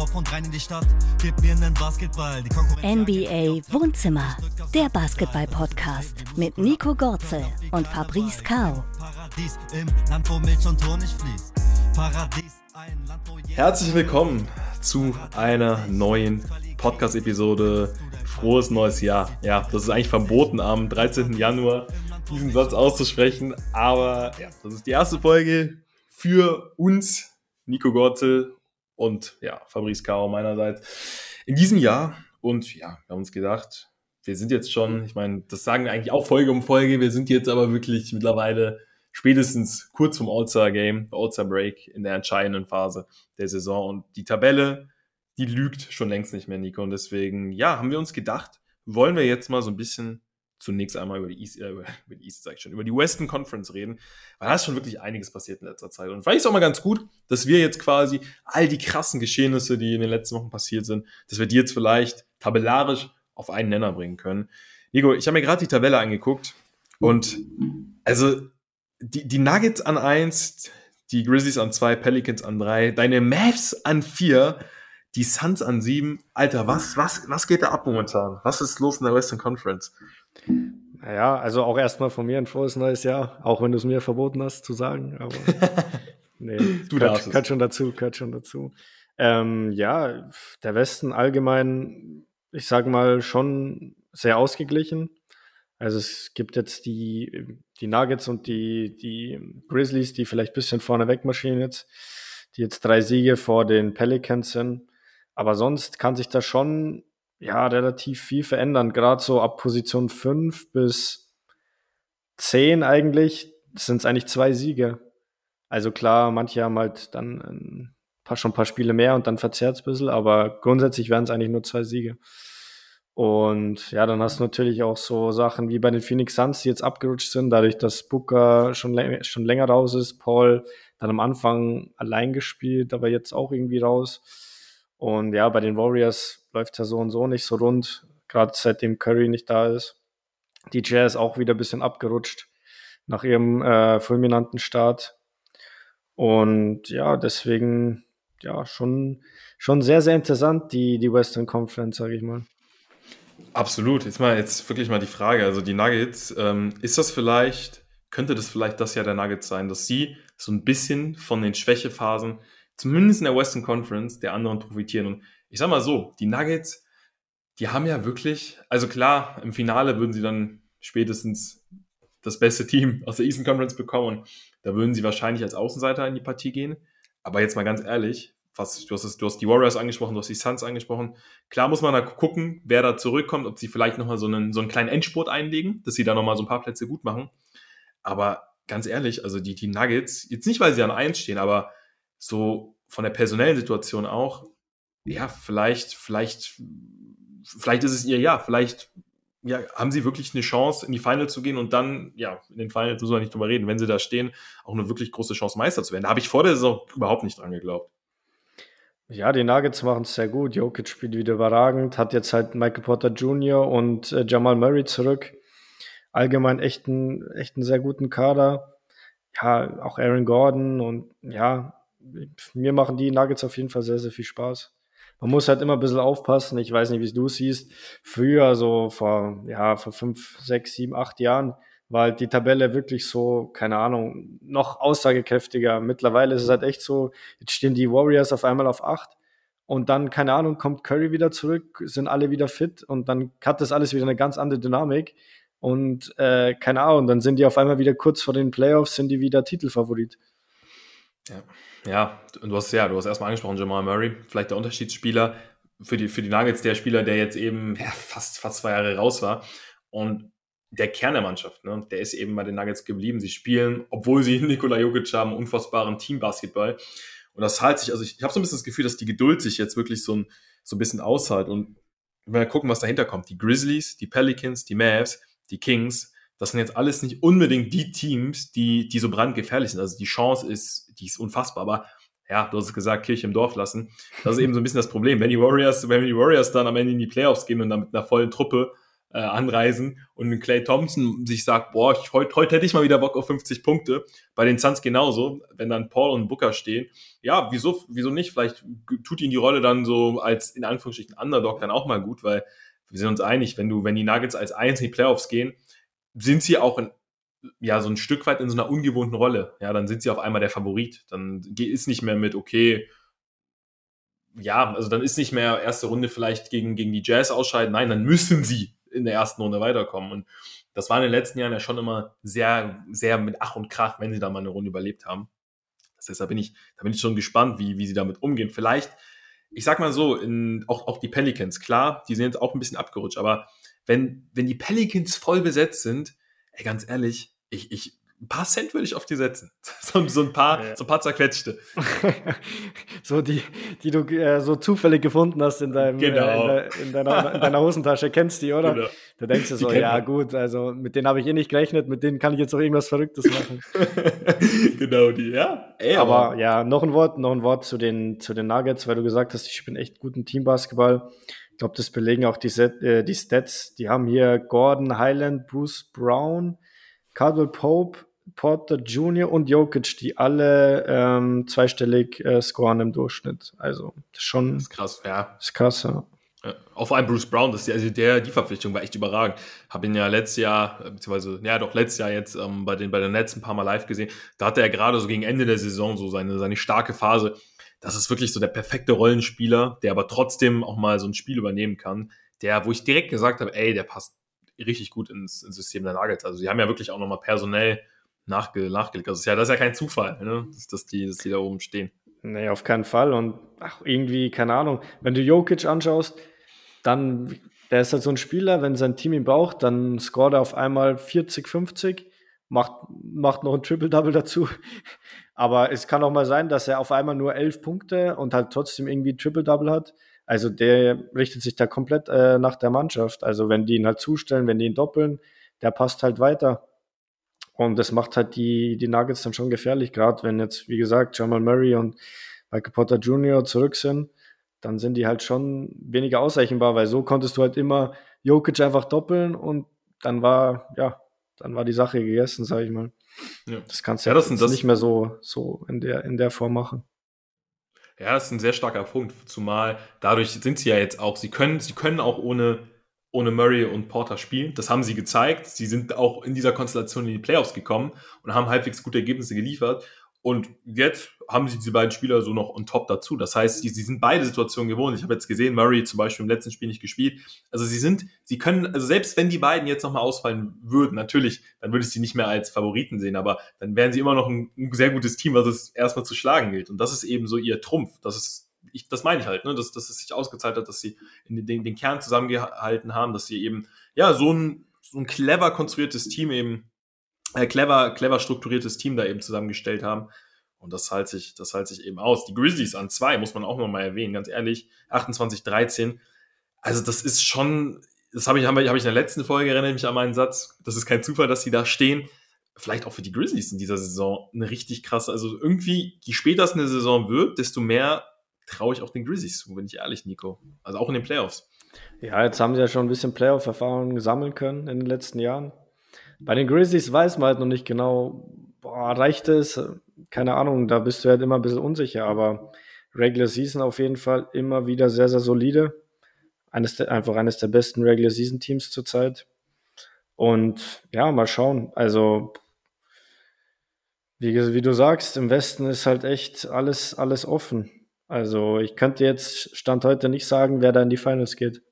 Dorf und rein in die Stadt. Gib mir einen Basketball. NBA Wohnzimmer, der Basketball-Podcast mit Nico Gorzel und Fabrice Kao. Paradies im Land, wo Milch und Honig fließt. Paradies, ein Land, wo jeder Herzlich willkommen zu einer neuen Podcast-Episode. Frohes neues Jahr. Ja, das ist eigentlich verboten am 13. Januar diesen Satz auszusprechen, aber ja, das ist die erste Folge für uns, Nico Gorzel und ja, Fabrice Caro meinerseits in diesem Jahr. Und ja, wir haben uns gedacht, wir sind jetzt schon, ich meine, das sagen wir eigentlich auch Folge um Folge, wir sind jetzt aber wirklich mittlerweile spätestens kurz vom All-Star-Game, All-Star-Break in der entscheidenden Phase der Saison. Und die Tabelle, die lügt schon längst nicht mehr, Nico. Und deswegen, ja, haben wir uns gedacht, wollen wir jetzt mal so ein bisschen zunächst einmal über die East, äh, über die East, sag ich schon, über die Western Conference reden, weil da ist schon wirklich einiges passiert in letzter Zeit. Und vielleicht ist auch mal ganz gut, dass wir jetzt quasi all die krassen Geschehnisse, die in den letzten Wochen passiert sind, dass wir die jetzt vielleicht tabellarisch auf einen Nenner bringen können. Nico, ich habe mir gerade die Tabelle angeguckt und also die, die Nuggets an eins, die Grizzlies an zwei, Pelicans an drei, deine Mavs an vier, die Suns an sieben. Alter, was, was, was geht da ab momentan? Was ist los in der Western Conference? Naja, also auch erstmal von mir ein frohes neues Jahr, auch wenn du es mir verboten hast zu sagen, aber nee, Du gehört, gehört schon dazu, gehört schon dazu. Ähm, ja, der Westen allgemein, ich sage mal, schon sehr ausgeglichen. Also es gibt jetzt die, die Nuggets und die, die Grizzlies, die vielleicht ein bisschen vorne wegmarschieren jetzt, die jetzt drei Siege vor den Pelicans sind. Aber sonst kann sich da schon ja relativ viel verändern. Gerade so ab Position 5 bis 10 eigentlich sind es eigentlich zwei Siege. Also klar, manche haben halt dann ein paar, schon ein paar Spiele mehr und dann verzerrt es ein bisschen, aber grundsätzlich wären es eigentlich nur zwei Siege. Und ja, dann hast du natürlich auch so Sachen wie bei den Phoenix Suns, die jetzt abgerutscht sind, dadurch, dass Booker schon, schon länger raus ist, Paul dann am Anfang allein gespielt, aber jetzt auch irgendwie raus. Und ja, bei den Warriors läuft ja so und so nicht so rund, gerade seitdem Curry nicht da ist. Die Jazz auch wieder ein bisschen abgerutscht nach ihrem äh, fulminanten Start. Und ja, deswegen, ja, schon, schon sehr, sehr interessant, die, die Western Conference, sage ich mal. Absolut. Jetzt mal jetzt wirklich mal die Frage. Also die Nuggets, ähm, ist das vielleicht, könnte das vielleicht das Jahr der Nuggets sein, dass sie so ein bisschen von den Schwächephasen, zumindest in der Western Conference, der anderen profitieren? Und ich sag mal so, die Nuggets, die haben ja wirklich, also klar, im Finale würden sie dann spätestens das beste Team aus der Eastern Conference bekommen. Da würden sie wahrscheinlich als Außenseiter in die Partie gehen. Aber jetzt mal ganz ehrlich, was, du, hast du hast die Warriors angesprochen, du hast die Suns angesprochen. Klar muss man da gucken, wer da zurückkommt, ob sie vielleicht nochmal so einen, so einen kleinen Endspurt einlegen, dass sie da nochmal so ein paar Plätze gut machen. Aber ganz ehrlich, also die, die Nuggets, jetzt nicht, weil sie an 1 stehen, aber so von der personellen Situation auch, ja, vielleicht, vielleicht, vielleicht ist es ihr Jahr, vielleicht ja, haben sie wirklich eine Chance, in die Finals zu gehen und dann, ja, in den Finals müssen wir nicht drüber reden, wenn sie da stehen, auch eine wirklich große Chance, Meister zu werden. Da habe ich vor der Saison überhaupt nicht dran geglaubt. Ja, die Nuggets machen es sehr gut. Jokic spielt wieder überragend, hat jetzt halt Michael Porter Jr. und äh, Jamal Murray zurück. Allgemein echt einen, echt einen sehr guten Kader. Ja, auch Aaron Gordon und ja, mir machen die Nuggets auf jeden Fall sehr, sehr viel Spaß. Man muss halt immer ein bisschen aufpassen. Ich weiß nicht, wie du es siehst. Früher, so vor, ja, vor fünf, sechs, sieben, acht Jahren, war halt die Tabelle wirklich so, keine Ahnung, noch aussagekräftiger. Mittlerweile ist es halt echt so, jetzt stehen die Warriors auf einmal auf acht und dann, keine Ahnung, kommt Curry wieder zurück, sind alle wieder fit und dann hat das alles wieder eine ganz andere Dynamik. Und äh, keine Ahnung, dann sind die auf einmal wieder kurz vor den Playoffs, sind die wieder Titelfavorit. Ja, ja, und du hast ja, du hast erstmal angesprochen, Jamal Murray, vielleicht der Unterschiedsspieler für die, für die Nuggets, der Spieler, der jetzt eben ja, fast, fast zwei Jahre raus war. Und der Kern der Mannschaft, ne, der ist eben bei den Nuggets geblieben. Sie spielen, obwohl sie Nikola Jokic haben, unfassbaren Teambasketball. Und das zahlt sich, also ich, ich habe so ein bisschen das Gefühl, dass die Geduld sich jetzt wirklich so ein, so ein bisschen aushält. Und wenn wir gucken, was dahinter kommt, die Grizzlies, die Pelicans, die Mavs, die Kings, das sind jetzt alles nicht unbedingt die Teams, die, die so brandgefährlich sind. Also die Chance ist, die ist unfassbar. Aber ja, du hast es gesagt, Kirche im Dorf lassen. Das ist eben so ein bisschen das Problem. Wenn die Warriors, wenn die Warriors dann am Ende in die Playoffs gehen und dann mit einer vollen Truppe äh, anreisen und Clay Thompson sich sagt, boah, ich, heute, heute hätte ich mal wieder Bock auf 50 Punkte. Bei den Suns genauso, wenn dann Paul und Booker stehen. Ja, wieso, wieso nicht? Vielleicht tut ihnen die Rolle dann so als in Anführungsstrichen Underdog dann auch mal gut, weil wir sind uns einig, wenn du, wenn die Nuggets als Eins in die Playoffs gehen, sind sie auch in, ja, so ein Stück weit in so einer ungewohnten Rolle. Ja, dann sind sie auf einmal der Favorit. Dann ist nicht mehr mit, okay, ja, also dann ist nicht mehr erste Runde vielleicht gegen, gegen die Jazz ausscheiden. Nein, dann müssen sie in der ersten Runde weiterkommen. Und das war in den letzten Jahren ja schon immer sehr, sehr mit Ach und Krach, wenn sie da mal eine Runde überlebt haben. Da bin ich, da bin ich schon gespannt, wie, wie sie damit umgehen. Vielleicht, ich sag mal so, in, auch, auch die Pelicans, klar, die sind jetzt auch ein bisschen abgerutscht, aber wenn, wenn die Pelicans voll besetzt sind, ey, ganz ehrlich, ich, ich, ein paar Cent würde ich auf die setzen. So, so ein paar, ja. so ein paar zerquetschte. so die, die du äh, so zufällig gefunden hast in, deinem, genau. äh, in, in, deiner, in, deiner, Hosentasche. Kennst die, oder? Genau. Da denkst du so, ja man. gut, also mit denen habe ich eh nicht gerechnet, mit denen kann ich jetzt auch irgendwas Verrücktes machen. genau, die, ja. Ey, aber, aber, ja, noch ein Wort, noch ein Wort zu den, zu den Nuggets, weil du gesagt hast, ich spiele echt guten Teambasketball. Ich glaube, das belegen auch die, Set, äh, die Stats. Die haben hier Gordon Highland, Bruce Brown, Caldwell Pope, Porter Jr. und Jokic, die alle ähm, zweistellig äh, scoren im Durchschnitt. Also schon. Das ist krass, ja. Das ist krass, ja. ja. Auch vor allem Bruce Brown, das also der, die Verpflichtung war echt überragend. Habe ihn ja letztes Jahr, äh, beziehungsweise, ja doch letztes Jahr jetzt ähm, bei, den, bei den Nets ein paar Mal live gesehen. Da hatte er gerade so gegen Ende der Saison so seine, seine starke Phase. Das ist wirklich so der perfekte Rollenspieler, der aber trotzdem auch mal so ein Spiel übernehmen kann. Der, wo ich direkt gesagt habe, ey, der passt richtig gut ins, ins System der Nuggets. Also sie haben ja wirklich auch nochmal personell nachge nachgelegt. Also ja, das ist ja kein Zufall, ne? dass, dass, die, dass die da oben stehen. Nee, auf keinen Fall. Und ach, irgendwie, keine Ahnung, wenn du Jokic anschaust, dann, der ist halt so ein Spieler, wenn sein Team ihn braucht, dann scoret er auf einmal 40, 50, macht, macht noch ein Triple-Double dazu. Aber es kann auch mal sein, dass er auf einmal nur elf Punkte und halt trotzdem irgendwie Triple-Double hat. Also der richtet sich da komplett äh, nach der Mannschaft. Also wenn die ihn halt zustellen, wenn die ihn doppeln, der passt halt weiter. Und das macht halt die, die Nuggets dann schon gefährlich, gerade wenn jetzt, wie gesagt, Jamal Murray und Michael Potter Jr. zurück sind, dann sind die halt schon weniger ausrechenbar, weil so konntest du halt immer Jokic einfach doppeln und dann war, ja, dann war die Sache gegessen, sag ich mal. Ja. Das kannst du ja, das, das nicht mehr so, so in der, in der Form machen. Ja, das ist ein sehr starker Punkt, zumal dadurch sind sie ja jetzt auch, sie können, sie können auch ohne ohne Murray und Porter spielen. Das haben sie gezeigt. Sie sind auch in dieser Konstellation in die Playoffs gekommen und haben halbwegs gute Ergebnisse geliefert. Und jetzt haben sie diese beiden Spieler so noch on top dazu. Das heißt, sie, sie sind beide Situationen gewohnt. Ich habe jetzt gesehen, Murray zum Beispiel im letzten Spiel nicht gespielt. Also sie sind, sie können, also selbst wenn die beiden jetzt nochmal ausfallen würden, natürlich, dann würde ich sie nicht mehr als Favoriten sehen, aber dann wären sie immer noch ein, ein sehr gutes Team, was es erstmal zu schlagen gilt. Und das ist eben so ihr Trumpf. Das ist ich, das meine ich halt, ne, dass, dass es sich ausgezahlt hat, dass sie in den, den Kern zusammengehalten haben, dass sie eben, ja, so ein, so ein clever konstruiertes Team eben, äh, clever, clever strukturiertes Team da eben zusammengestellt haben. Und das halte sich, das halte sich eben aus. Die Grizzlies an zwei, muss man auch nochmal erwähnen, ganz ehrlich, 28, 13. Also das ist schon, das habe ich, habe ich in der letzten Folge, erinnere ich mich an meinen Satz, das ist kein Zufall, dass sie da stehen. Vielleicht auch für die Grizzlies in dieser Saison eine richtig krasse, also irgendwie, je später es eine Saison wird, desto mehr traue ich auch den Grizzlies zu, bin ich ehrlich, Nico. Also auch in den Playoffs. Ja, jetzt haben sie ja schon ein bisschen Playoff-Erfahrung sammeln können in den letzten Jahren. Bei den Grizzlies weiß man halt noch nicht genau, boah, reicht es? Keine Ahnung, da bist du halt immer ein bisschen unsicher, aber Regular Season auf jeden Fall immer wieder sehr, sehr solide. Eines der, einfach eines der besten Regular Season Teams zurzeit. Und ja, mal schauen. Also, wie, wie du sagst, im Westen ist halt echt alles, alles offen. Also ich könnte jetzt Stand heute nicht sagen, wer da in die Finals geht.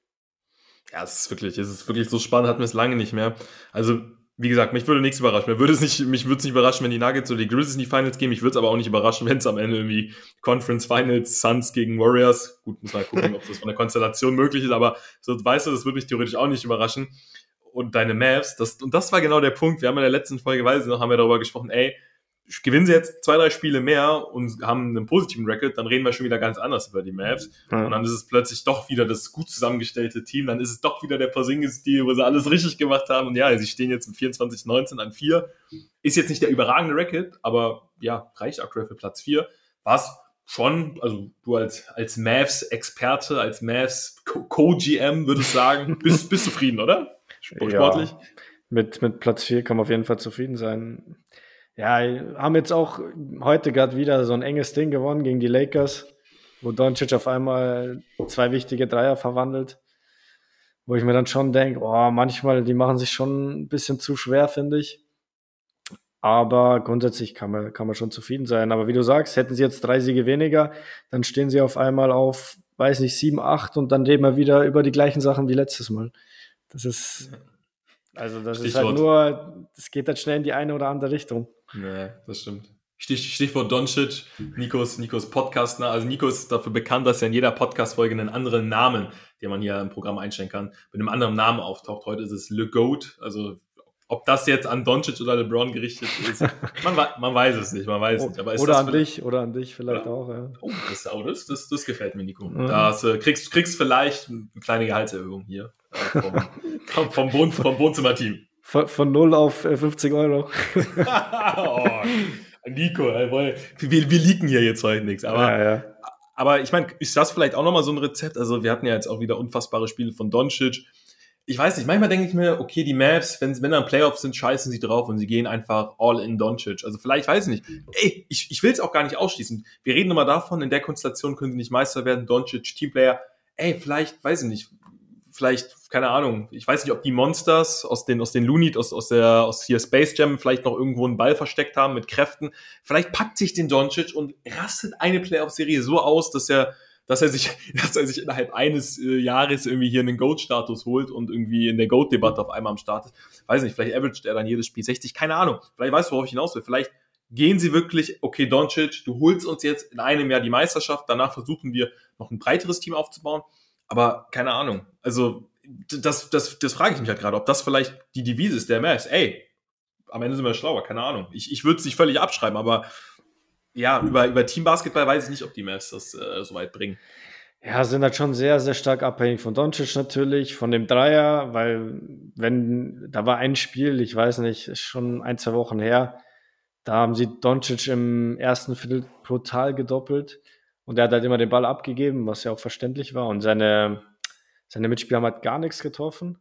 Ja, es ist wirklich, es ist wirklich so spannend, hatten wir es lange nicht mehr. Also, wie gesagt, mich würde nichts überraschen. Mir würde es nicht, mich würde es nicht überraschen, wenn die Nuggets oder die Grizzlies in die Finals gehen. Mich würde es aber auch nicht überraschen, wenn es am Ende irgendwie Conference Finals, Suns gegen Warriors. Gut, muss mal gucken, ob das von der Konstellation möglich ist, aber so weißt du, das würde mich theoretisch auch nicht überraschen. Und deine Mavs, das, und das war genau der Punkt. Wir haben in der letzten Folge, weiß ich noch, haben wir darüber gesprochen, ey, gewinnen sie jetzt zwei, drei Spiele mehr und haben einen positiven Record, dann reden wir schon wieder ganz anders über die Mavs. Ja. Und dann ist es plötzlich doch wieder das gut zusammengestellte Team, dann ist es doch wieder der Porzingis-Deal, wo sie alles richtig gemacht haben. Und ja, sie stehen jetzt mit 24-19 an 4. Ist jetzt nicht der überragende Record, aber ja, reicht aktuell für Platz 4. Was schon, also du als, als Mavs-Experte, als Mavs Co-GM würdest sagen, bist, bist zufrieden, oder? sportlich. Ja, mit, mit Platz 4 kann man auf jeden Fall zufrieden sein. Ja, haben jetzt auch heute gerade wieder so ein enges Ding gewonnen gegen die Lakers, wo Doncic auf einmal zwei wichtige Dreier verwandelt. Wo ich mir dann schon denke, oh, manchmal, die machen sich schon ein bisschen zu schwer, finde ich. Aber grundsätzlich kann man, kann man schon zufrieden sein. Aber wie du sagst, hätten sie jetzt drei Siege weniger, dann stehen sie auf einmal auf, weiß nicht, sieben, acht und dann reden wir wieder über die gleichen Sachen wie letztes Mal. Das ist, also das Stichwort. ist halt nur, das geht halt schnell in die eine oder andere Richtung. Nee, das stimmt. Stich, Stichwort Doncic, Nikos, Nikos Podcast. Ne? Also Nico ist dafür bekannt, dass er in jeder Podcast-Folge einen anderen Namen, den man hier im Programm einstellen kann, mit einem anderen Namen auftaucht. Heute ist es Le Goat, also ob das jetzt an Doncic oder LeBron gerichtet ist, man, man weiß es nicht, man weiß nicht. Aber oder an dich, oder an dich vielleicht oder, auch. Ja. Oh, das, oh, das, das, das gefällt mir, Nico. Mhm. Das, äh, kriegst, kriegst vielleicht eine kleine Gehaltserhöhung hier äh, vom, vom, Wohn, vom Wohnzimmerteam. Von, von 0 auf 50 äh, Euro. oh, Nico, ey, wir, wir liegen hier jetzt heute nichts. Aber, ja, ja. aber ich meine, ist das vielleicht auch nochmal so ein Rezept? Also wir hatten ja jetzt auch wieder unfassbare Spiele von Doncic ich weiß nicht, manchmal denke ich mir, okay, die Maps, wenn, wenn dann Playoffs sind, scheißen sie drauf und sie gehen einfach all in Doncic. Also vielleicht, weiß ich nicht. Ey, ich, ich will es auch gar nicht ausschließen. Wir reden immer davon, in der Konstellation können sie nicht Meister werden, Doncic, Teamplayer. Ey, vielleicht, weiß ich nicht, vielleicht, keine Ahnung, ich weiß nicht, ob die Monsters aus den, aus den Looney, aus, aus der, aus hier Space Jam vielleicht noch irgendwo einen Ball versteckt haben mit Kräften. Vielleicht packt sich den Doncic und rastet eine Playoff-Serie so aus, dass er dass er sich, dass er sich innerhalb eines äh, Jahres irgendwie hier einen Goat-Status holt und irgendwie in der Goat-Debatte auf einmal am Start ist. Weiß nicht, vielleicht averaged er dann jedes Spiel 60, keine Ahnung. Vielleicht weißt du, worauf ich hinaus will. Vielleicht gehen sie wirklich, okay, Doncic, du holst uns jetzt in einem Jahr die Meisterschaft, danach versuchen wir noch ein breiteres Team aufzubauen. Aber keine Ahnung. Also, das, das, das frage ich mich halt gerade, ob das vielleicht die Devise ist der Mavs. Ey, am Ende sind wir schlauer, keine Ahnung. Ich, ich würde es nicht völlig abschreiben, aber ja, über, über Teambasketball weiß ich nicht, ob die Mavs das äh, so weit bringen. Ja, sind halt schon sehr, sehr stark abhängig von Doncic natürlich, von dem Dreier, weil wenn, da war ein Spiel, ich weiß nicht, ist schon ein, zwei Wochen her, da haben sie Doncic im ersten Viertel brutal gedoppelt und er hat halt immer den Ball abgegeben, was ja auch verständlich war und seine, seine Mitspieler haben halt gar nichts getroffen.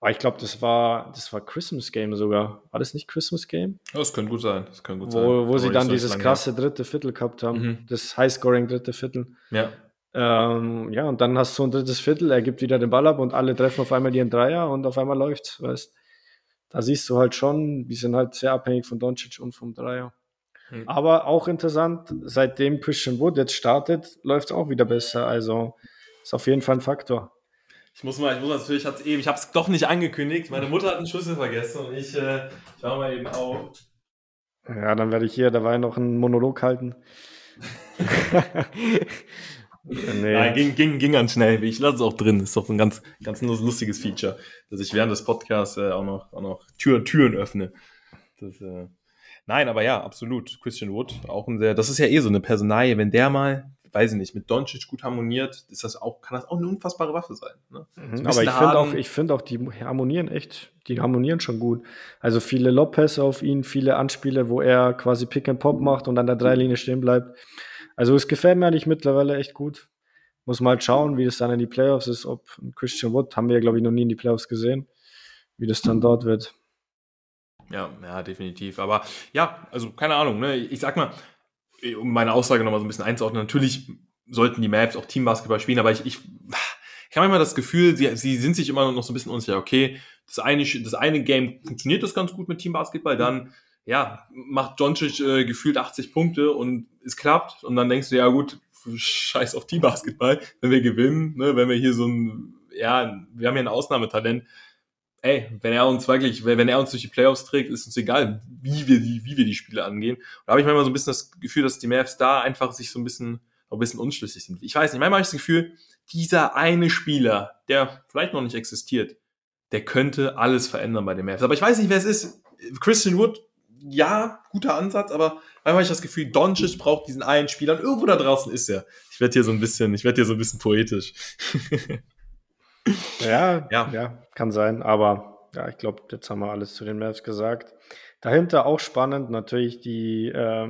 Aber ich glaube, das war, das war Christmas Game sogar. War das nicht Christmas Game? Ja, das könnte gut sein. Das könnte gut wo, sein. Wo sie dann dieses krasse dritte Viertel gehabt haben. Mhm. Das Highscoring dritte Viertel. Ja. Ähm, ja, und dann hast du ein drittes Viertel, er gibt wieder den Ball ab und alle treffen auf einmal ihren Dreier und auf einmal läuft's, weißt Da siehst du halt schon, die sind halt sehr abhängig von Doncic und vom Dreier. Mhm. Aber auch interessant, seitdem Christian Wood jetzt startet, läuft's auch wieder besser. Also ist auf jeden Fall ein Faktor. Ich muss mal, ich muss natürlich, hat's eben, ich habe es doch nicht angekündigt. Meine Mutter hat einen Schlüssel vergessen und ich, äh, ich war mal eben auf. Ja, dann werde ich hier dabei noch einen Monolog halten. nee. Nein, ging, ging, ging ganz schnell. Ich lasse es auch drin. Ist doch ein ganz, ganz lustiges Feature, dass ich während des Podcasts äh, auch noch, auch noch Türen, Türen öffne. Das, äh, Nein, aber ja, absolut. Christian Wood, auch ein sehr, das ist ja eh so eine Personalie, wenn der mal, weiß ich nicht, mit Doncic gut harmoniert, ist das auch, kann das auch eine unfassbare Waffe sein. Ne? Mhm, aber ich finde auch, ich finde auch, die harmonieren echt, die harmonieren schon gut. Also viele Lopez auf ihn, viele Anspiele, wo er quasi Pick and Pop macht und an der Dreilinie stehen bleibt. Also es gefällt mir eigentlich mittlerweile echt gut. Muss mal halt schauen, wie das dann in die Playoffs ist, ob Christian Wood, haben wir ja, glaube ich, noch nie in die Playoffs gesehen, wie das dann dort wird. Ja, ja, definitiv. Aber ja, also keine Ahnung, ne? Ich sag mal, um meine Aussage nochmal so ein bisschen einzuordnen, natürlich sollten die Maps auch Teambasketball spielen, aber ich, ich, ich habe immer das Gefühl, sie, sie sind sich immer noch so ein bisschen unsicher, okay, das eine, das eine Game funktioniert das ganz gut mit Teambasketball, dann ja, macht Doncic äh, gefühlt 80 Punkte und es klappt und dann denkst du, ja gut, scheiß auf Teambasketball, wenn wir gewinnen, ne, wenn wir hier so ein, ja, wir haben hier ein Ausnahmetalent, ey, wenn er uns wirklich, wenn er uns durch die Playoffs trägt, ist uns egal, wie wir die, wie wir die Spiele angehen. Und da habe ich manchmal so ein bisschen das Gefühl, dass die Mavs da einfach sich so ein bisschen, ein bisschen unschlüssig sind. Ich weiß nicht, manchmal habe ich das Gefühl, dieser eine Spieler, der vielleicht noch nicht existiert, der könnte alles verändern bei den Mavs. Aber ich weiß nicht, wer es ist. Christian Wood, ja, guter Ansatz, aber manchmal habe ich das Gefühl, Doncic braucht diesen einen Spieler und irgendwo da draußen ist er. Ich werde hier so ein bisschen, ich werde hier so ein bisschen poetisch. Ja, ja, ja, kann sein. Aber ja, ich glaube, jetzt haben wir alles zu den Mavs gesagt. Dahinter auch spannend natürlich die, äh,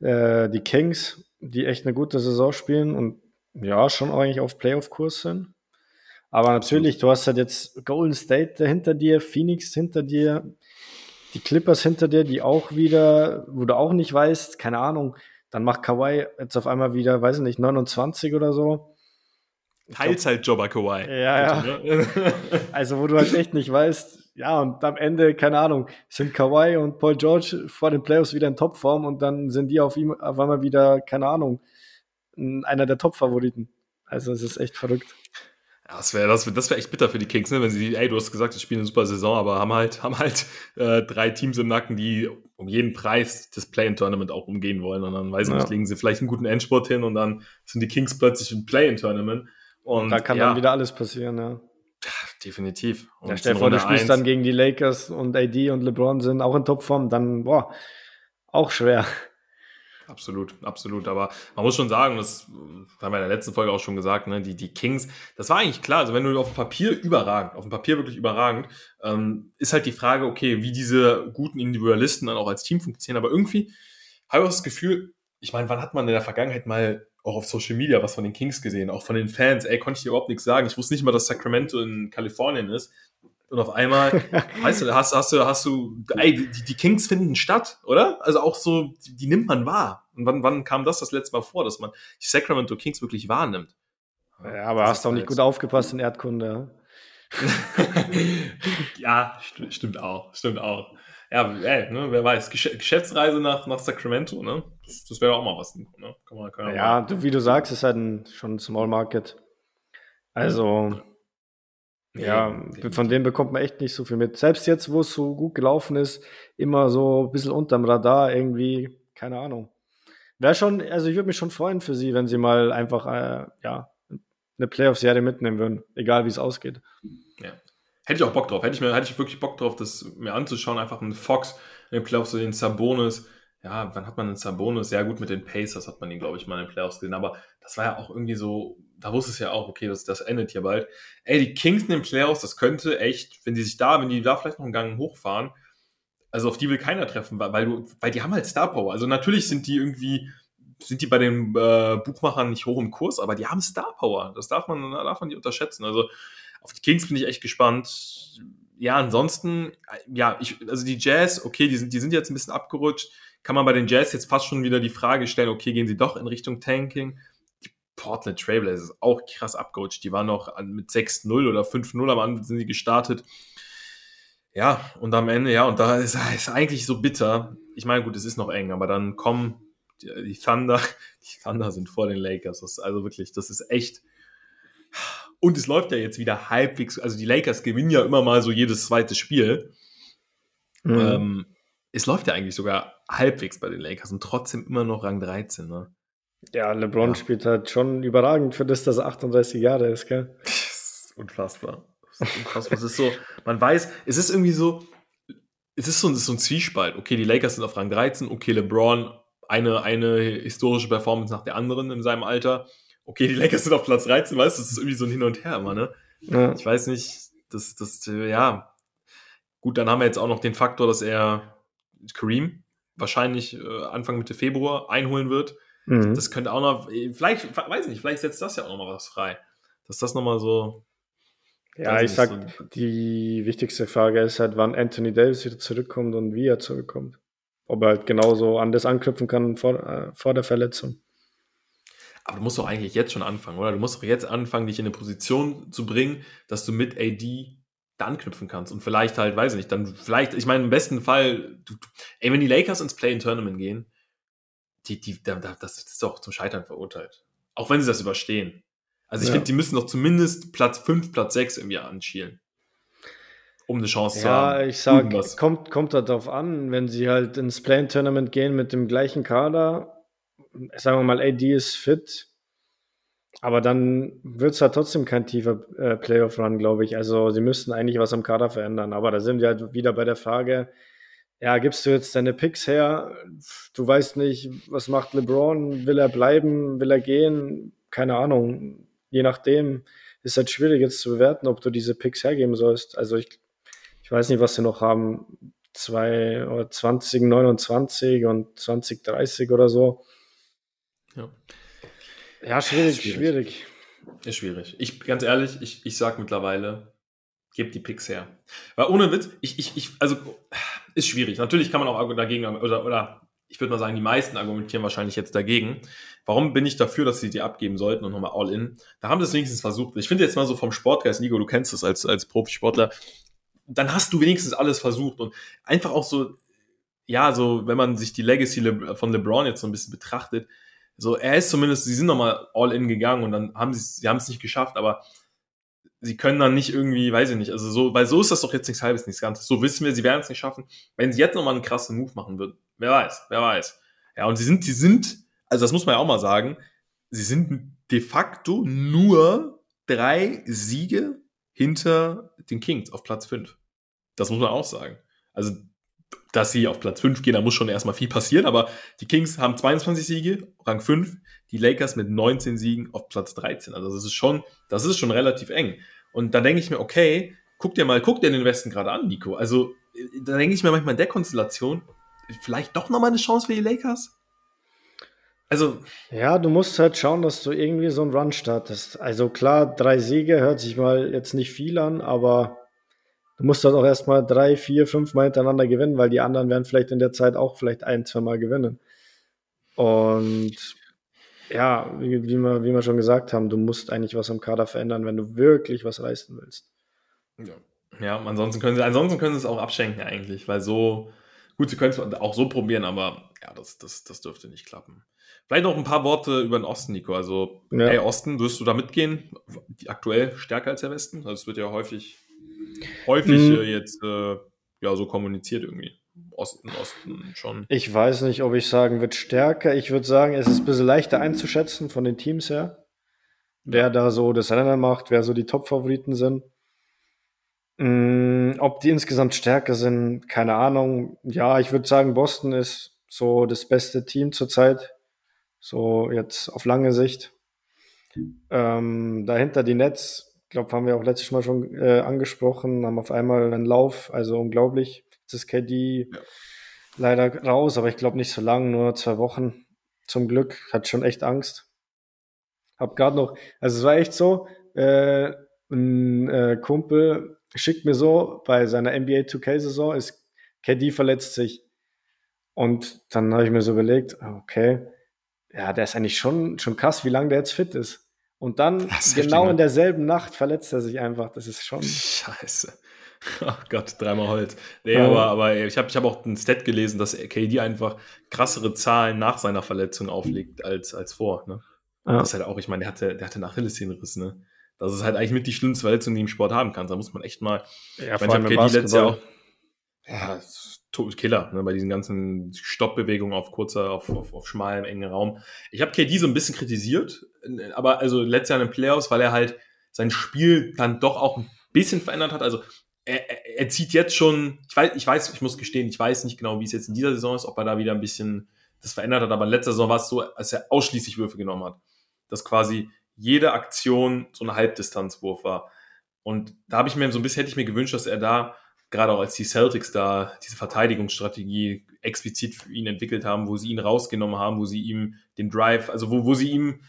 äh, die Kings, die echt eine gute Saison spielen und ja, schon eigentlich auf Playoff-Kurs sind. Aber natürlich, du hast halt jetzt Golden State hinter dir, Phoenix hinter dir, die Clippers hinter dir, die auch wieder, wo du auch nicht weißt, keine Ahnung, dann macht Kawhi jetzt auf einmal wieder, weiß ich nicht, 29 oder so. Teilzeitjobber Kawhi. Ja, ja. Ne? also, wo du halt echt nicht weißt, ja, und am Ende, keine Ahnung, sind Kawhi und Paul George vor den Playoffs wieder in Topform und dann sind die auf ihm auf einmal wieder, keine Ahnung, einer der Top-Favoriten. Also, es ist echt verrückt. Ja, das wäre das wär, das wär echt bitter für die Kings, ne? wenn sie, ey, du hast gesagt, sie spielen eine super Saison, aber haben halt, haben halt äh, drei Teams im Nacken, die um jeden Preis das Play-in-Tournament auch umgehen wollen. Und dann, weiß ich ja. nicht, legen sie vielleicht einen guten Endsport hin und dann sind die Kings plötzlich im Play-in-Tournament. Und da kann ja, dann wieder alles passieren, ja. Definitiv. Und ja, stell dir vor, du spielst dann gegen die Lakers und AD und LeBron sind auch in Topform, dann, boah, auch schwer. Absolut, absolut. Aber man muss schon sagen, das haben wir in der letzten Folge auch schon gesagt, ne, die, die Kings, das war eigentlich klar. Also wenn du auf dem Papier überragend, auf dem Papier wirklich überragend, ähm, ist halt die Frage, okay, wie diese guten Individualisten dann auch als Team funktionieren. Aber irgendwie habe ich auch das Gefühl, ich meine, wann hat man in der Vergangenheit mal auch auf Social Media was von den Kings gesehen, auch von den Fans? Ey, konnte ich dir überhaupt nichts sagen. Ich wusste nicht mal, dass Sacramento in Kalifornien ist. Und auf einmal, weißt du, hast, hast du, hast du, ey, die, die Kings finden statt, oder? Also auch so, die, die, nimmt man wahr. Und wann, wann kam das das letzte Mal vor, dass man die Sacramento Kings wirklich wahrnimmt? Ja, aber das hast du auch nicht gut aufgepasst in Erdkunde. ja, st stimmt auch, stimmt auch. Ja, ey, ne, wer weiß, Gesch Geschäftsreise nach, nach Sacramento, ne? Das, das wäre auch mal was, ne? Kann man, kann ja, du, wie du sagst, ist halt ein, schon ein Small Market. Also, ja. Ja, von dem bekommt man echt nicht so viel mit. Selbst jetzt, wo es so gut gelaufen ist, immer so ein bisschen unterm Radar irgendwie, keine Ahnung. Wäre schon, also ich würde mich schon freuen für sie, wenn sie mal einfach, äh, ja, eine Playoff-Serie mitnehmen würden, egal wie es ausgeht. Ja. Hätte ich auch Bock drauf. Hätte ich, mir, hätte ich wirklich Bock drauf, das mir anzuschauen. Einfach einen Fox in den Playoffs, so den Sabonis. Ja, wann hat man einen Sabonis? Ja, gut, mit den Pacers hat man ihn, glaube ich, mal in den Playoffs gesehen. Aber das war ja auch irgendwie so da wusste es ja auch, okay, das, das endet hier bald. Ey, die Kings in den Playoffs, das könnte echt, wenn die sich da, wenn die da vielleicht noch einen Gang hochfahren, also auf die will keiner treffen, weil, du, weil die haben halt Star Power. Also natürlich sind die irgendwie, sind die bei den äh, Buchmachern nicht hoch im Kurs, aber die haben Star Power. Das darf man, darf man nicht unterschätzen. Also auf die Kings bin ich echt gespannt. Ja, ansonsten, ja, ich, also die Jazz, okay, die sind, die sind jetzt ein bisschen abgerutscht. Kann man bei den Jazz jetzt fast schon wieder die Frage stellen, okay, gehen sie doch in Richtung Tanking? Portland Trailblazers auch krass abgerutscht. Die waren noch mit 6-0 oder 5-0 am Anfang sind sie gestartet. Ja, und am Ende, ja, und da ist es eigentlich so bitter. Ich meine, gut, es ist noch eng, aber dann kommen die, die Thunder, die Thunder sind vor den Lakers. Das ist also wirklich, das ist echt. Und es läuft ja jetzt wieder halbwegs, also die Lakers gewinnen ja immer mal so jedes zweite Spiel. Mhm. Ähm, es läuft ja eigentlich sogar halbwegs bei den Lakers und trotzdem immer noch Rang 13, ne? Ja, LeBron ja. spielt halt schon überragend für das, dass er 38 Jahre ist, gell? Das ist unfassbar. Das ist unfassbar. es ist so, man weiß, es ist irgendwie so, es ist so, es ist so ein Zwiespalt. Okay, die Lakers sind auf Rang 13, okay, LeBron, eine, eine historische Performance nach der anderen in seinem Alter. Okay, die Lakers sind auf Platz 13, weißt du, das ist irgendwie so ein Hin und Her immer, ne? Ja. Ich weiß nicht, das, das, ja. Gut, dann haben wir jetzt auch noch den Faktor, dass er Kareem wahrscheinlich äh, Anfang Mitte Februar einholen wird. Mhm. Das könnte auch noch, vielleicht, weiß nicht, vielleicht setzt das ja auch noch mal was frei. Dass das noch mal so. Ja, ich sag, so die wichtigste Frage ist halt, wann Anthony Davis wieder zurückkommt und wie er zurückkommt. Ob er halt genauso an das anknüpfen kann vor, äh, vor der Verletzung. Aber du musst doch eigentlich jetzt schon anfangen, oder? Du musst doch jetzt anfangen, dich in eine Position zu bringen, dass du mit AD da anknüpfen kannst. Und vielleicht halt, weiß ich nicht, dann vielleicht, ich meine, im besten Fall, du, ey, wenn die Lakers ins Play-in-Tournament gehen, die, die, das ist doch zum Scheitern verurteilt. Auch wenn sie das überstehen. Also ich ja. finde, die müssen doch zumindest Platz 5, Platz 6 im Jahr anschielen. Um eine Chance ja, zu haben. Ja, ich sag, kommt, kommt darauf an, wenn sie halt ins Play-In-Tournament gehen mit dem gleichen Kader, sagen wir mal, AD ist fit, aber dann wird es halt trotzdem kein tiefer äh, Playoff-Run, glaube ich. Also sie müssten eigentlich was am Kader verändern. Aber da sind wir halt wieder bei der Frage, ja, gibst du jetzt deine Picks her? Du weißt nicht, was macht LeBron? Will er bleiben? Will er gehen? Keine Ahnung. Je nachdem ist halt schwierig jetzt zu bewerten, ob du diese Picks hergeben sollst. Also ich, ich weiß nicht, was sie noch haben. Zwei oder 2029 und 2030 oder so. Ja. Ja, schwierig, schwierig. schwierig. Ist schwierig. Ich, ganz ehrlich, ich, ich sag mittlerweile, gebt die Picks her. Weil ohne Witz, ich, ich, ich, also, ist schwierig. Natürlich kann man auch dagegen, oder, oder ich würde mal sagen, die meisten argumentieren wahrscheinlich jetzt dagegen. Warum bin ich dafür, dass sie die abgeben sollten und nochmal all in? Da haben sie es wenigstens versucht. Ich finde jetzt mal so vom Sportgeist, Nico, du kennst es als, als Profisportler, dann hast du wenigstens alles versucht und einfach auch so, ja, so, wenn man sich die Legacy von LeBron jetzt so ein bisschen betrachtet, so, er ist zumindest, sie sind nochmal all in gegangen und dann haben sie, sie haben es nicht geschafft, aber sie können dann nicht irgendwie, weiß ich nicht, also so, weil so ist das doch jetzt nichts halbes, nichts Ganzes. So wissen wir, sie werden es nicht schaffen. Wenn sie jetzt nochmal einen krassen Move machen würden, wer weiß, wer weiß. Ja, und sie sind, sie sind, also das muss man ja auch mal sagen, sie sind de facto nur drei Siege hinter den Kings auf Platz 5. Das muss man auch sagen. Also, dass sie auf Platz 5 gehen, da muss schon erstmal viel passieren, aber die Kings haben 22 Siege, Rang 5, die Lakers mit 19 Siegen auf Platz 13. Also das ist schon, das ist schon relativ eng. Und da denke ich mir, okay, guck dir mal, guck dir den Westen gerade an, Nico. Also da denke ich mir manchmal in der Konstellation, vielleicht doch nochmal eine Chance für die Lakers? Also. Ja, du musst halt schauen, dass du irgendwie so einen Run startest. Also klar, drei Siege hört sich mal jetzt nicht viel an, aber du musst halt auch erstmal drei, vier, fünf Mal hintereinander gewinnen, weil die anderen werden vielleicht in der Zeit auch vielleicht ein, zwei Mal gewinnen. Und ja, wie, wie, wir, wie wir schon gesagt haben, du musst eigentlich was am Kader verändern, wenn du wirklich was leisten willst. Ja, ja ansonsten, können sie, ansonsten können sie es auch abschenken eigentlich, weil so, gut, sie können es auch so probieren, aber ja, das, das, das dürfte nicht klappen. Vielleicht noch ein paar Worte über den Osten, Nico. Also, ja. hey, Osten, wirst du da mitgehen? Aktuell stärker als der Westen? Also, es wird ja häufig, häufig mhm. jetzt äh, ja, so kommuniziert irgendwie. Osten, Osten schon. Ich weiß nicht, ob ich sagen wird stärker. Ich würde sagen, es ist ein bisschen leichter einzuschätzen von den Teams her, wer da so das Rennen macht, wer so die Top-Favoriten sind. Mm, ob die insgesamt stärker sind, keine Ahnung. Ja, ich würde sagen, Boston ist so das beste Team zurzeit. So jetzt auf lange Sicht. Ähm, dahinter die Nets, glaube haben wir auch letztes Mal schon äh, angesprochen, haben auf einmal einen Lauf, also unglaublich. Jetzt ist KD ja. leider raus, aber ich glaube nicht so lang, nur zwei Wochen. Zum Glück, hat schon echt Angst. Hab gerade noch, also es war echt so, äh, ein äh, Kumpel schickt mir so, bei seiner NBA 2K-Saison ist KD verletzt sich. Und dann habe ich mir so überlegt, okay, ja, der ist eigentlich schon, schon krass, wie lange der jetzt fit ist. Und dann, genau in derselben Nacht, verletzt er sich einfach. Das ist schon. Scheiße. Oh Gott, dreimal Holz. Nee, ja. aber, aber ich habe ich hab auch ein Stat gelesen, dass KD einfach krassere Zahlen nach seiner Verletzung auflegt als, als vor. Ne? Ja. Das ist halt auch, ich meine, der hatte, der hatte einen Achillessehnenriss, ne? Das ist halt eigentlich mit die schlimmste Verletzung, die im Sport haben kannst. Da muss man echt mal. Ja, ich meine, ich KD letztes Jahr auch. Ja, Killer, ne, bei diesen ganzen Stoppbewegungen auf kurzer, auf, auf, auf schmalem, engen Raum. Ich habe KD so ein bisschen kritisiert, aber also letztes Jahr in den Playoffs, weil er halt sein Spiel dann doch auch ein bisschen verändert hat. Also er, er, er zieht jetzt schon, ich weiß, ich weiß, ich muss gestehen, ich weiß nicht genau, wie es jetzt in dieser Saison ist, ob er da wieder ein bisschen das verändert hat, aber in letzter Saison war es so, als er ausschließlich Würfe genommen hat. Dass quasi jede Aktion so eine Halbdistanzwurf war. Und da habe ich mir so ein bisschen, hätte ich mir gewünscht, dass er da gerade auch als die Celtics da diese Verteidigungsstrategie explizit für ihn entwickelt haben, wo sie ihn rausgenommen haben, wo sie ihm den Drive, also wo, wo sie ihm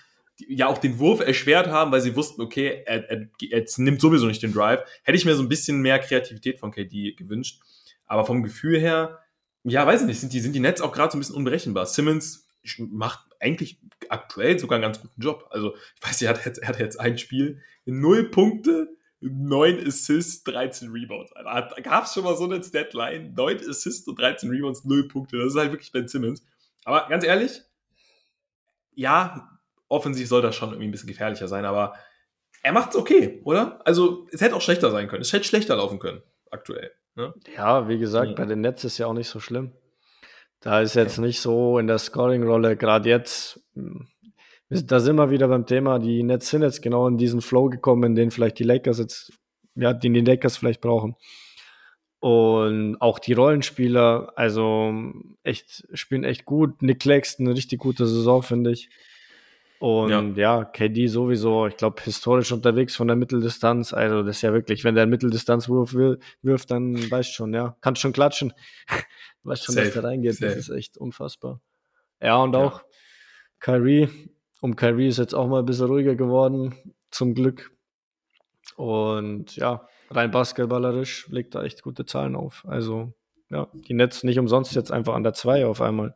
ja auch den Wurf erschwert haben, weil sie wussten, okay, er, er, er nimmt sowieso nicht den Drive. Hätte ich mir so ein bisschen mehr Kreativität von KD gewünscht. Aber vom Gefühl her, ja, weiß ich nicht, sind die, sind die Nets auch gerade so ein bisschen unberechenbar. Simmons macht eigentlich aktuell sogar einen ganz guten Job. Also, ich weiß, er hat jetzt, er hat jetzt ein Spiel, null Punkte, 9 Assists, 13 Rebounds. Da gab es schon mal so eine Deadline. 9 Assists und 13 Rebounds, 0 Punkte. Das ist halt wirklich Ben Simmons. Aber ganz ehrlich, ja, offensiv soll das schon irgendwie ein bisschen gefährlicher sein, aber er macht es okay, oder? Also, es hätte auch schlechter sein können. Es hätte schlechter laufen können, aktuell. Ne? Ja, wie gesagt, ja. bei den Nets ist ja auch nicht so schlimm. Da ist jetzt ja. nicht so in der Scoring-Rolle, gerade jetzt, hm, da sind wir wieder beim Thema, die Nets sind jetzt genau in diesen Flow gekommen, in den vielleicht die Lakers jetzt, ja, den die Lakers vielleicht brauchen. Und auch die Rollenspieler, also echt, spielen echt gut. Nick Claxton, eine richtig gute Saison, finde ich. Und ja. ja, KD sowieso, ich glaube, historisch unterwegs von der Mitteldistanz. Also, das ist ja wirklich, wenn der einen Mitteldistanzwurf wirft, dann weißt schon, ja, kannst schon klatschen. weißt schon, Safe. dass der reingeht. Safe. Das ist echt unfassbar. Ja, und auch ja. Kyrie, um Kyrie ist jetzt auch mal ein bisschen ruhiger geworden. zum Glück. Und ja, rein basketballerisch legt er echt gute Zahlen auf. Also ja, die Nets nicht umsonst jetzt einfach an der 2 auf einmal.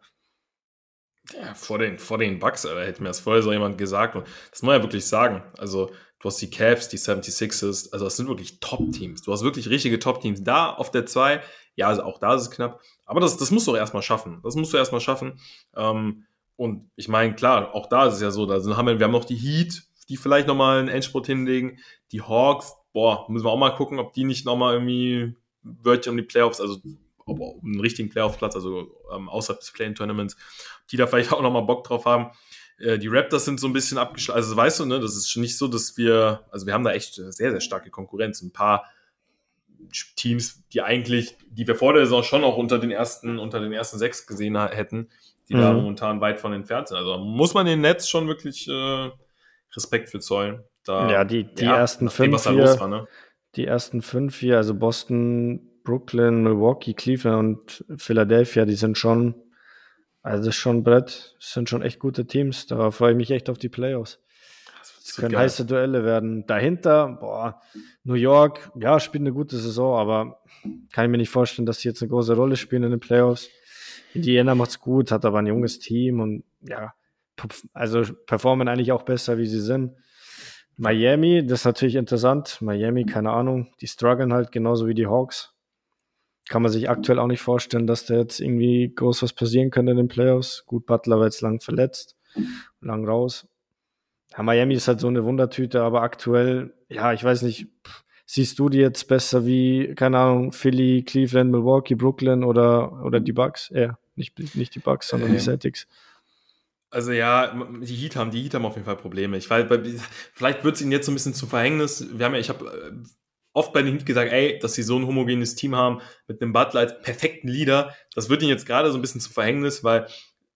Ja, vor den, vor den Bucks, Alter, hätte mir das vorher so jemand gesagt. Und das muss man ja wirklich sagen. Also, du hast die Cavs, die 76ers, also das sind wirklich Top-Teams. Du hast wirklich richtige Top-Teams. Da auf der 2, ja, also auch da ist es knapp. Aber das, das musst du auch erstmal schaffen. Das musst du erstmal schaffen. Ähm, und ich meine, klar, auch da ist es ja so, da haben wir, wir haben noch die Heat, die vielleicht nochmal einen Endspurt hinlegen. Die Hawks, boah, müssen wir auch mal gucken, ob die nicht nochmal irgendwie Wörtchen um die Playoffs, also um einen richtigen Playoff-Platz, also ähm, außerhalb des Play-In-Tournaments, die da vielleicht auch nochmal Bock drauf haben. Äh, die Raptors sind so ein bisschen abgeschlossen. Also weißt du, ne, das ist nicht so, dass wir, also wir haben da echt sehr, sehr starke Konkurrenz. Ein paar Teams, die eigentlich, die wir vor der Saison schon auch unter den ersten, unter den ersten sechs gesehen hätten, die mhm. da momentan weit von entfernt sind. Also muss man den Netz schon wirklich äh, Respekt für zollen. Da, ja, die, die ja, ersten fünf hier, war, ne? die ersten fünf hier, also Boston, Brooklyn, Milwaukee, Cleveland und Philadelphia, die sind schon, also das ist schon Brett, das sind schon echt gute Teams. Da freue ich mich echt auf die Playoffs. Das können geil. heiße Duelle werden. Dahinter, boah, New York, ja, spielt eine gute Saison, aber kann ich mir nicht vorstellen, dass sie jetzt eine große Rolle spielen in den Playoffs. Indiana macht's gut, hat aber ein junges Team und ja, also performen eigentlich auch besser, wie sie sind. Miami, das ist natürlich interessant. Miami, keine Ahnung, die strugglen halt genauso wie die Hawks. Kann man sich aktuell auch nicht vorstellen, dass da jetzt irgendwie groß was passieren könnte in den Playoffs. Gut, Butler war jetzt lang verletzt, lang raus. Ja, Miami ist halt so eine Wundertüte, aber aktuell, ja, ich weiß nicht, siehst du die jetzt besser wie, keine Ahnung, Philly, Cleveland, Milwaukee, Brooklyn oder, oder die Bucks? Ja, nicht, nicht die Bucks, sondern ähm, die Celtics. Also ja, die Heat haben, die Heat haben auf jeden Fall Probleme. Ich weiß, vielleicht wird es ihnen jetzt so ein bisschen zum Verhängnis. Wir haben ja, ich habe äh, oft bei den Heat gesagt, ey, dass sie so ein homogenes Team haben mit einem Butler als perfekten Leader, das wird ihnen jetzt gerade so ein bisschen zum Verhängnis, weil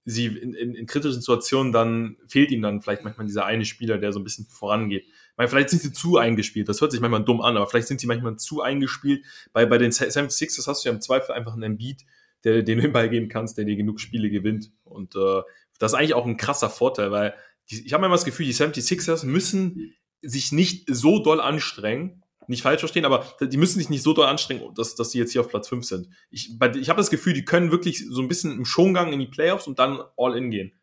sie in, in, in kritischen Situationen dann fehlt ihnen dann vielleicht manchmal dieser eine Spieler, der so ein bisschen vorangeht. Ich meine, vielleicht sind sie zu eingespielt, das hört sich manchmal dumm an, aber vielleicht sind sie manchmal zu eingespielt. Bei, bei den 76ers hast du ja im Zweifel einfach einen Beat, der, den du geben kannst, der dir genug Spiele gewinnt. Und äh, das ist eigentlich auch ein krasser Vorteil, weil die, ich habe immer das Gefühl, die 76ers müssen sich nicht so doll anstrengen, nicht falsch verstehen, aber die müssen sich nicht so doll anstrengen, dass, dass sie jetzt hier auf Platz 5 sind. Ich, ich habe das Gefühl, die können wirklich so ein bisschen im Schongang in die Playoffs und dann all in gehen.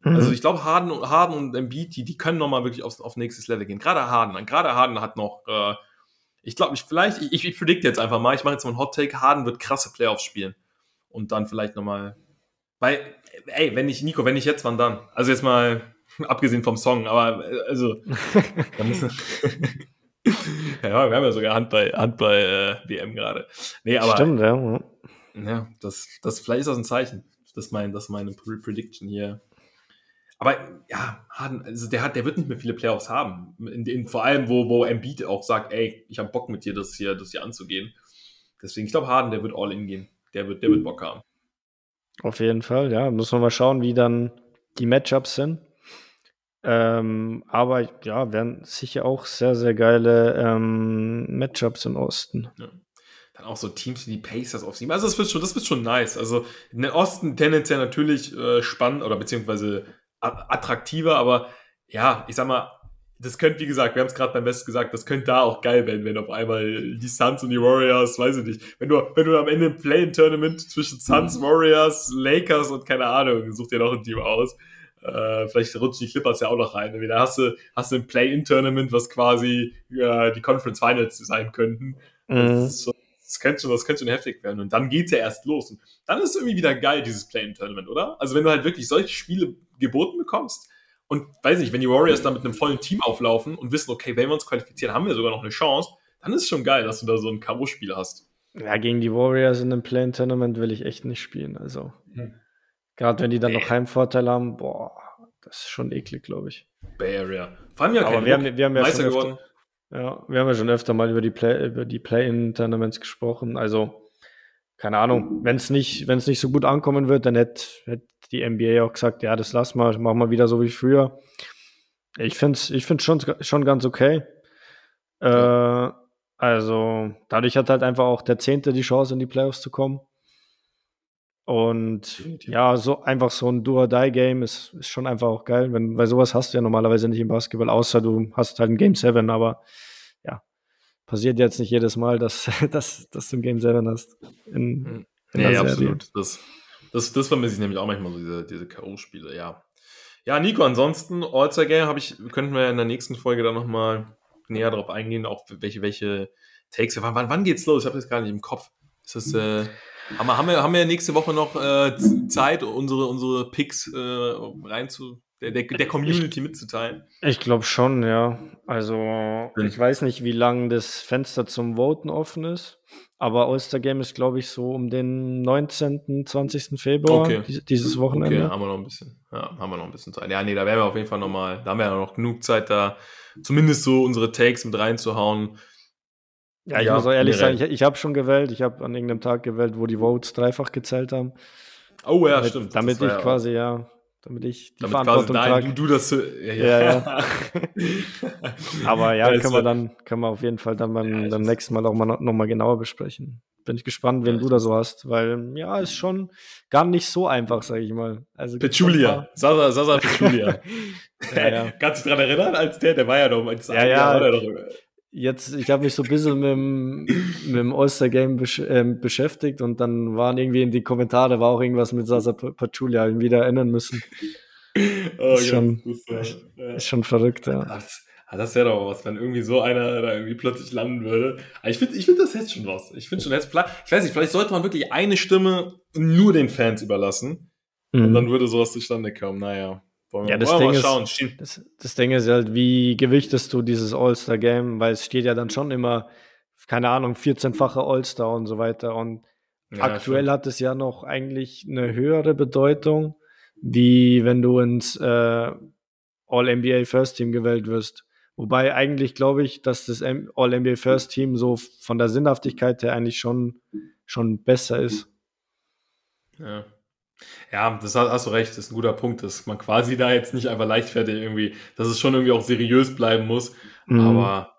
Mhm. Also ich glaube, Harden, Harden und Embiid, die, die können nochmal wirklich auf, auf nächstes Level gehen. Gerade Harden. Gerade Harden hat noch, äh, ich glaube, ich vielleicht, ich, ich predikte jetzt einfach mal, ich mache jetzt mal einen Hot Take, Harden wird krasse Playoffs spielen. Und dann vielleicht nochmal weil, ey, wenn ich, Nico, wenn ich jetzt, wann dann? Also jetzt mal, abgesehen vom Song, aber äh, also, ja, wir haben ja sogar Handball, Handball äh, WM gerade. Nee, aber. Stimmt, ja. Ja, das, das, vielleicht ist das ein Zeichen. Das ist, mein, das meine Prediction hier. Aber ja, Harden, also der, hat, der wird nicht mehr viele Playoffs haben. In, in, vor allem, wo, wo Embiid auch sagt, ey, ich habe Bock mit dir, das hier, das hier anzugehen. Deswegen, ich glaube, Harden, der wird all in gehen. Der wird, der wird Bock haben. Auf jeden Fall, ja. Muss man mal schauen, wie dann die Matchups sind. Ähm, aber ja, werden sicher auch sehr, sehr geile ähm, Matchups im Osten. Ja. Dann auch so Teams wie die Pacers auf sieben. Also das wird schon, das wird schon nice. Also in den Osten tendenziell natürlich äh, spannend oder beziehungsweise attraktiver, aber ja, ich sag mal, das könnte, wie gesagt, wir haben es gerade beim Best gesagt, das könnte da auch geil werden, wenn auf einmal die Suns und die Warriors, weiß ich nicht, wenn du, wenn du am Ende ein Play-in-Tournament zwischen Suns, Warriors, Lakers und keine Ahnung, such dir noch ein Team aus. Äh, vielleicht rutschen die Clippers ja auch noch rein. Da hast du, hast du ein Play-in-Tournament, was quasi äh, die Conference Finals sein könnten. Mhm. Das, schon, das, könnte schon, das könnte schon heftig werden. Und dann geht's ja erst los. Und dann ist es irgendwie wieder geil, dieses Play-in-Tournament, oder? Also wenn du halt wirklich solche Spiele geboten bekommst, und weiß nicht, wenn die Warriors da mit einem vollen Team auflaufen und wissen, okay, wenn wir uns qualifizieren, haben wir sogar noch eine Chance, dann ist es schon geil, dass du da so ein K.O.-Spiel hast. Ja, gegen die Warriors in einem Play-In-Tournament will ich echt nicht spielen. Also, hm. Gerade wenn die dann noch Heimvorteil haben, boah, das ist schon eklig, glaube ich. Bay Area. Vor allem ja Aber wir haben, wir haben ja schon öfter, ja, wir haben ja schon öfter mal über die Play, über die Play-In-Tournaments gesprochen. Also, keine Ahnung, wenn es nicht, wenn es nicht so gut ankommen wird, dann hätte hätt die NBA auch gesagt, ja, das lass mal, machen wir wieder so wie früher. Ich finde es ich find's schon, schon ganz okay. Äh, also, dadurch hat halt einfach auch der Zehnte die Chance, in die Playoffs zu kommen. Und ja, so einfach so ein Do-or-Die-Game ist, ist schon einfach auch geil, wenn, weil sowas hast du ja normalerweise nicht im Basketball, außer du hast halt ein Game 7, aber ja, passiert jetzt nicht jedes Mal, dass, dass, dass du ein Game 7 hast. In, hm. in nee, absolut. Das, das, das vermisse ich nämlich auch manchmal, so diese, diese K.O.-Spiele, ja. Ja, Nico, ansonsten, All-Star Game habe ich, könnten wir in der nächsten Folge dann nochmal näher drauf eingehen, auch welche, welche Takes. Wann, wann, wann geht's los? Ich habe das gar nicht im Kopf. Ist das, äh, haben, wir, haben, wir, haben wir nächste Woche noch äh, Zeit, unsere, unsere Picks äh, rein zu, der, der, der Community mitzuteilen? Ich glaube schon, ja. Also, ich weiß nicht, wie lange das Fenster zum Voten offen ist. Aber All-Star Game ist, glaube ich, so um den 19., 20. Februar okay. dieses Wochenende. Okay, haben wir noch ein bisschen. Ja, haben wir noch ein bisschen Zeit. Ja, nee, da werden wir auf jeden Fall nochmal, da haben wir ja noch genug Zeit, da zumindest so unsere Takes mit reinzuhauen. Ja, ich ja, muss auch ehrlich sagen, ich, ich habe schon gewählt. Ich habe an irgendeinem Tag gewählt, wo die Votes dreifach gezählt haben. Oh ja, damit, stimmt. Damit ich quasi, ja, damit ich die damit Verantwortung quasi, trage. Du, du das, ja, ja. ja, ja. Aber ja, können wir dann, können wir auf jeden Fall dann beim, beim nächsten Mal auch mal noch mal genauer besprechen. Bin ich gespannt, wen du da so hast, weil ja, ist schon gar nicht so einfach, sage ich mal. Also Petulia, Sasa, Sasa Petulia. ja, ja. Kannst du dich daran erinnern, als der, der war ja doch, als ja, ja. War der doch, jetzt, ich habe mich so ein bisschen mit dem, mit dem All-Star-Game besch äh, beschäftigt und dann waren irgendwie in die Kommentare, war auch irgendwas mit Sasa Pachulia, ihn wieder erinnern müssen. Oh, ist, schon, ist, ja. ist schon verrückt, ja. Das, das wäre doch was, wenn irgendwie so einer da irgendwie plötzlich landen würde. Aber ich finde ich find das jetzt schon was. Ich finde schon jetzt, ich weiß nicht, vielleicht sollte man wirklich eine Stimme nur den Fans überlassen. Mhm. Und dann würde sowas zustande kommen. Naja. Wollen ja, das Ding, ist, das, das Ding ist halt, wie gewichtest du dieses All-Star-Game? Weil es steht ja dann schon immer, keine Ahnung, 14-fache All-Star und so weiter. Und ja, aktuell stimmt. hat es ja noch eigentlich eine höhere Bedeutung, wie wenn du ins äh, All-NBA First Team gewählt wirst. Wobei eigentlich glaube ich, dass das All-NBA First Team so von der Sinnhaftigkeit her eigentlich schon, schon besser ist. Ja. Ja, das hast, du recht, das ist ein guter Punkt, dass man quasi da jetzt nicht einfach leichtfertig irgendwie, dass es schon irgendwie auch seriös bleiben muss. Mhm. Aber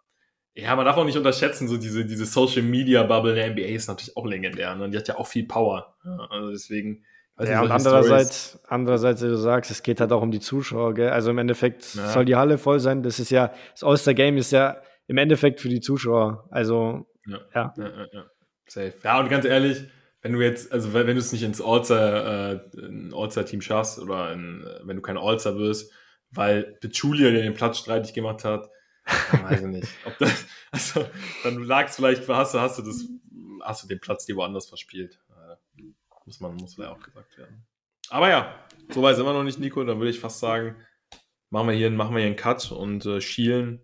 ja, man darf auch nicht unterschätzen, so diese, diese Social Media Bubble der NBA ist natürlich auch legendär. Ne? Die hat ja auch viel Power. Ja, also deswegen. Ja, und andererseits, andererseits, wie du sagst, es geht halt auch um die Zuschauer, gell? Also im Endeffekt ja. soll die Halle voll sein. Das ist ja, das All-Star Game ist ja im Endeffekt für die Zuschauer. Also, ja. Ja, ja, ja. Safe. Ja, und ganz ehrlich, wenn du jetzt, also wenn, du es nicht ins äh, All-Star-Team schaffst oder in, wenn du kein All-Star wirst, weil Julia den Platz streitig gemacht hat, dann weiß ich nicht. Ob das, also, dann lag es vielleicht, hast du, hast du das, hast du den Platz dir woanders verspielt. Äh, muss man, muss ja auch gesagt werden. Aber ja, so weit sind wir noch nicht, Nico. Dann würde ich fast sagen, machen wir hier, machen wir hier einen Cut und äh, schielen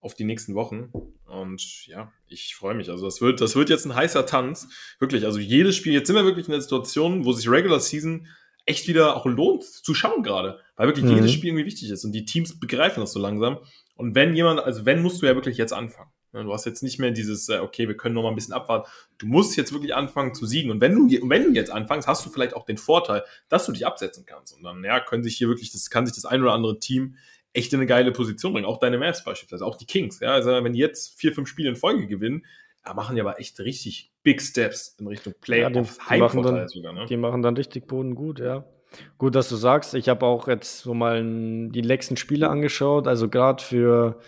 auf die nächsten Wochen. Und ja, ich freue mich. Also das wird, das wird jetzt ein heißer Tanz. Wirklich, also jedes Spiel, jetzt sind wir wirklich in der Situation, wo sich Regular Season echt wieder auch lohnt zu schauen gerade. Weil wirklich mhm. jedes Spiel irgendwie wichtig ist und die Teams begreifen das so langsam. Und wenn jemand, also wenn, musst du ja wirklich jetzt anfangen. Du hast jetzt nicht mehr dieses, äh, okay, wir können noch mal ein bisschen abwarten. Du musst jetzt wirklich anfangen zu siegen. Und wenn du, wenn du jetzt anfängst, hast du vielleicht auch den Vorteil, dass du dich absetzen kannst. Und dann, ja, können sich hier wirklich, das kann sich das ein oder andere Team echt in eine geile Position bringen. Auch deine Mavs beispielsweise, auch die Kings. Ja, also wenn die jetzt vier, fünf Spiele in Folge gewinnen, da machen die aber echt richtig Big Steps in Richtung Playoffs. Ja, die, machen sogar, ne? die machen dann richtig Boden gut, ja. Gut, dass du sagst. Ich habe auch jetzt so mal die letzten Spiele angeschaut. Also gerade für,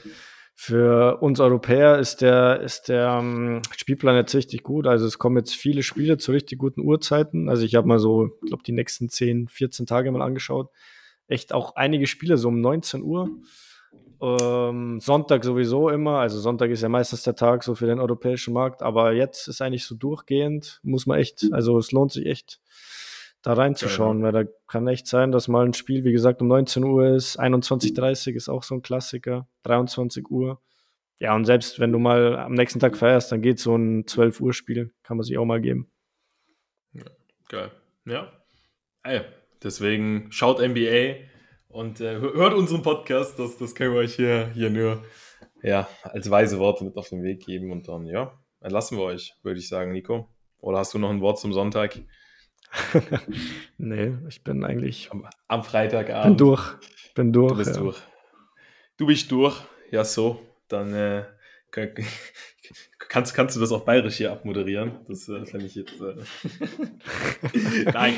für uns Europäer ist der, ist der um, ähm, Spielplan jetzt richtig gut. Also es kommen jetzt viele Spiele zu richtig guten Uhrzeiten. Also ich habe mal so, ich glaube, die nächsten 10, 14 Tage mal angeschaut echt auch einige Spiele so um 19 Uhr. Ähm, Sonntag sowieso immer. Also Sonntag ist ja meistens der Tag so für den europäischen Markt. Aber jetzt ist eigentlich so durchgehend, muss man echt, also es lohnt sich echt, da reinzuschauen, weil da kann echt sein, dass mal ein Spiel, wie gesagt, um 19 Uhr ist, 21.30 Uhr ist auch so ein Klassiker, 23 Uhr. Ja, und selbst wenn du mal am nächsten Tag feierst, dann geht so ein 12 Uhr Spiel, kann man sich auch mal geben. Ja, geil. Ja. Ey, Deswegen schaut NBA und äh, hört unseren Podcast. Das, das können wir euch hier, hier nur ja, als weise Worte mit auf den Weg geben. Und dann, ja, entlassen wir euch, würde ich sagen, Nico. Oder hast du noch ein Wort zum Sonntag? nee, ich bin eigentlich. Am, am Freitagabend. Bin durch. Bin durch. Du bist ja. durch. Du bist durch. Ja, so. Dann äh, Kannst, kannst du das auf Bayerisch hier abmoderieren? Das äh, fände ich jetzt. Äh Nein,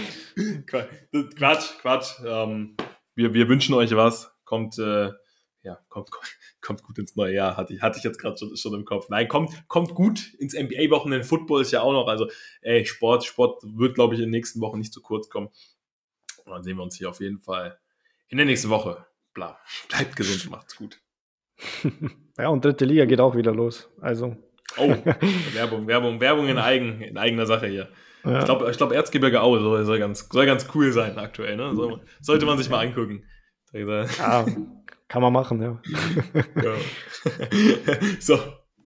Quatsch, Quatsch. Ähm, wir, wir wünschen euch was. Kommt, äh, ja, kommt, kommt gut ins neue Jahr. Hatte ich, hatte ich jetzt gerade schon, schon im Kopf. Nein, kommt, kommt gut ins NBA-Wochenende. Football ist ja auch noch. Also, ey, Sport, Sport wird, glaube ich, in den nächsten Wochen nicht zu kurz kommen. Und dann sehen wir uns hier auf jeden Fall in der nächsten Woche. Bla. Bleibt gesund, macht's gut. Ja, und dritte Liga geht auch wieder los. Also. Oh, Werbung, Werbung, Werbung in, eigen, in eigener Sache hier. Ja. Ich glaube, ich glaub, Erzgebirge Aue soll, soll, ganz, soll ganz cool sein aktuell. Ne? So, sollte man sich mal angucken. Ja, kann man machen, ja. ja. so,